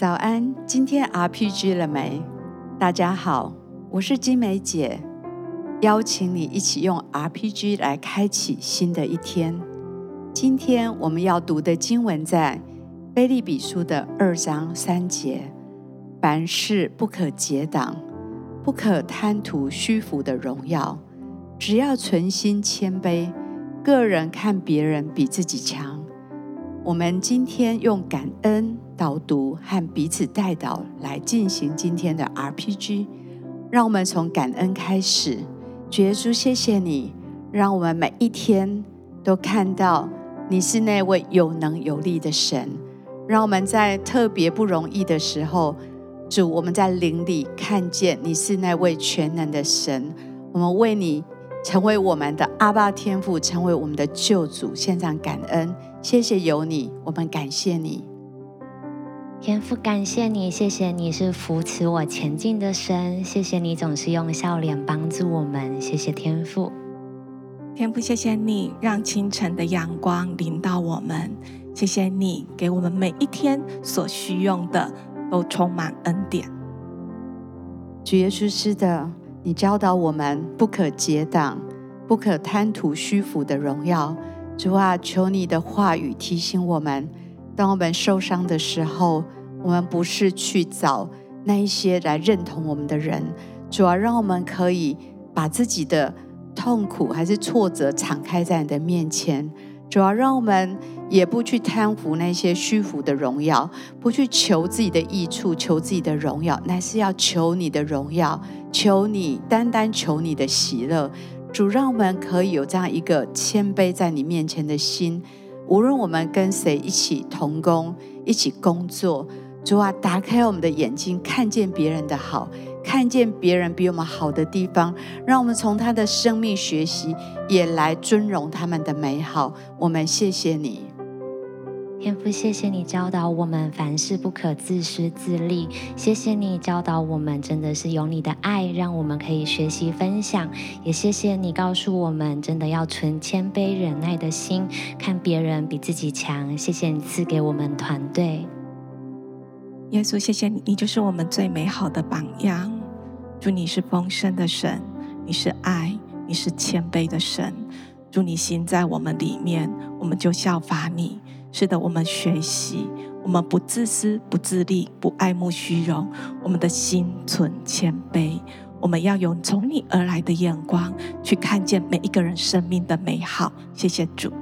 早安，今天 RPG 了没？大家好，我是金梅姐，邀请你一起用 RPG 来开启新的一天。今天我们要读的经文在腓立比书的二章三节：凡事不可结党，不可贪图虚浮的荣耀，只要存心谦卑，个人看别人比自己强。我们今天用感恩导读和彼此代导来进行今天的 RPG。让我们从感恩开始，主耶稣，谢谢你，让我们每一天都看到你是那位有能有力的神。让我们在特别不容易的时候，主，我们在灵里看见你是那位全能的神。我们为你成为我们的阿爸天父，成为我们的救主，献上感恩。谢谢有你，我们感谢你，天父，感谢你，谢谢你是扶持我前进的神，谢谢你总是用笑脸帮助我们，谢谢天父，天父，谢谢你让清晨的阳光临到我们，谢谢你给我们每一天所需用的都充满恩典。主耶稣是的，你教导我们不可结党，不可贪图虚浮的荣耀。主啊，求你的话语提醒我们，当我们受伤的时候，我们不是去找那一些来认同我们的人。主要，让我们可以把自己的痛苦还是挫折敞开在你的面前。主要，让我们也不去贪图那些虚浮的荣耀，不去求自己的益处，求自己的荣耀，乃是要求你的荣耀，求你单单求你的喜乐。主，让我们可以有这样一个谦卑在你面前的心，无论我们跟谁一起同工、一起工作，主啊，打开我们的眼睛，看见别人的好，看见别人比我们好的地方，让我们从他的生命学习，也来尊荣他们的美好。我们谢谢你。天父，谢谢你教导我们凡事不可自私自利。谢谢你教导我们，真的是有你的爱，让我们可以学习分享。也谢谢你告诉我们，真的要存谦卑忍耐的心，看别人比自己强。谢谢你赐给我们团队。耶稣，谢谢你，你就是我们最美好的榜样。祝你是丰盛的神，你是爱，你是谦卑的神。祝你心在我们里面，我们就效法你。是的，我们学习，我们不自私、不自利、不爱慕虚荣，我们的心存谦卑。我们要用从你而来的眼光去看见每一个人生命的美好。谢谢主。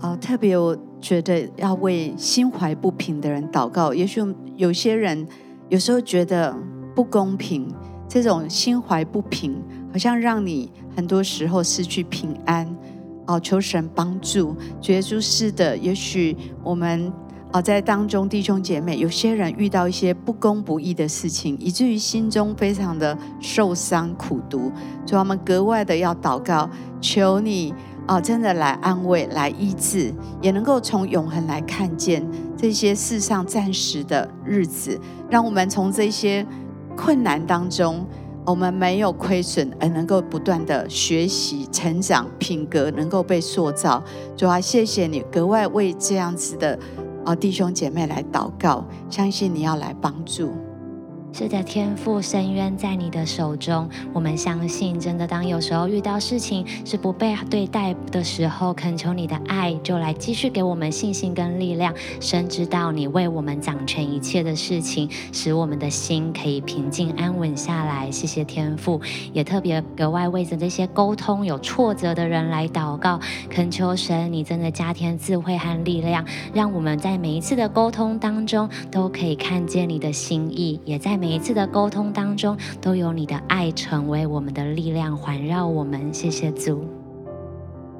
哦，特别我觉得要为心怀不平的人祷告。也许有些人有时候觉得不公平，这种心怀不平，好像让你很多时候失去平安。哦，求神帮助，主耶稣是的。也许我们哦在当中弟兄姐妹，有些人遇到一些不公不义的事情，以至于心中非常的受伤苦毒，所以我们格外的要祷告，求你哦真的来安慰、来医治，也能够从永恒来看见这些世上暂时的日子，让我们从这些困难当中。我们没有亏损，而能够不断的学习、成长，品格能够被塑造。主啊，谢谢你格外为这样子的啊弟兄姐妹来祷告，相信你要来帮助。是的，天赋，深渊在你的手中。我们相信，真的，当有时候遇到事情是不被对待的时候，恳求你的爱就来继续给我们信心跟力量，深知道你为我们掌权一切的事情，使我们的心可以平静安稳下来。谢谢天赋，也特别格外为着这些沟通有挫折的人来祷告，恳求神，你真的加添智慧和力量，让我们在每一次的沟通当中都可以看见你的心意，也在。每一次的沟通当中，都有你的爱成为我们的力量，环绕我们。谢谢主，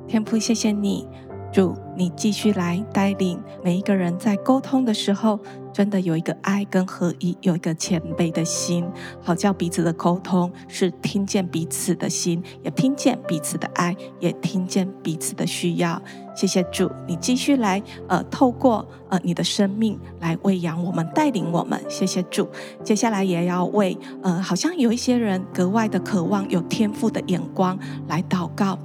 天父，谢谢你。主，你继续来带领每一个人，在沟通的时候，真的有一个爱跟合一，有一个谦卑的心，好叫彼此的沟通是听见彼此的心，也听见彼此的爱，也听见彼此的需要。谢谢主，你继续来，呃，透过呃你的生命来喂养我们，带领我们。谢谢主，接下来也要为呃，好像有一些人格外的渴望有天赋的眼光来祷告。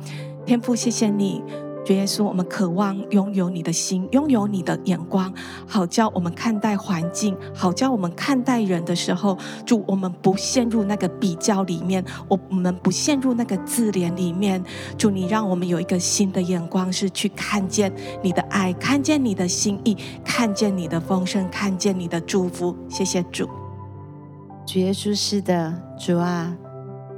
天父，谢谢你。主耶稣，我们渴望拥有你的心，拥有你的眼光，好叫我们看待环境，好叫我们看待人的时候，主，我们不陷入那个比较里面，我我们不陷入那个自怜里面。主，你让我们有一个新的眼光，是去看见你的爱，看见你的心意，看见你的丰盛，看见你的祝福。谢谢主，主耶稣是的，主啊，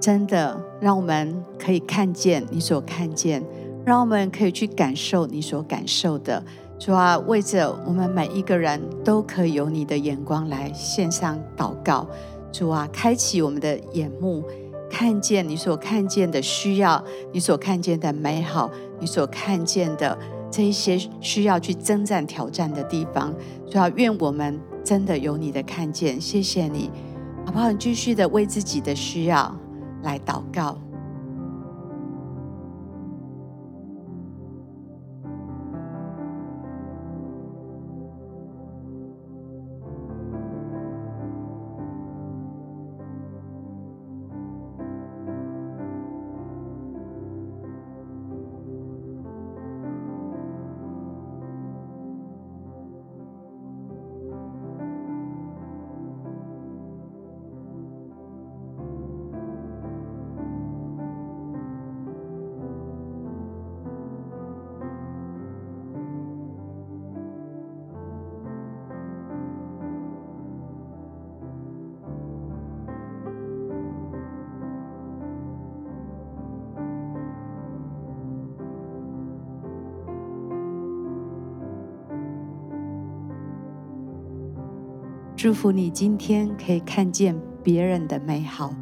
真的让我们可以看见你所看见。让我们可以去感受你所感受的，主啊，为着我们每一个人都可以有你的眼光来献上祷告，主啊，开启我们的眼目，看见你所看见的需要，你所看见的美好，你所看见的这一些需要去征战挑战的地方，主啊，愿我们真的有你的看见，谢谢你，好不好？你继续的为自己的需要来祷告。祝福你今天可以看见别人的美好。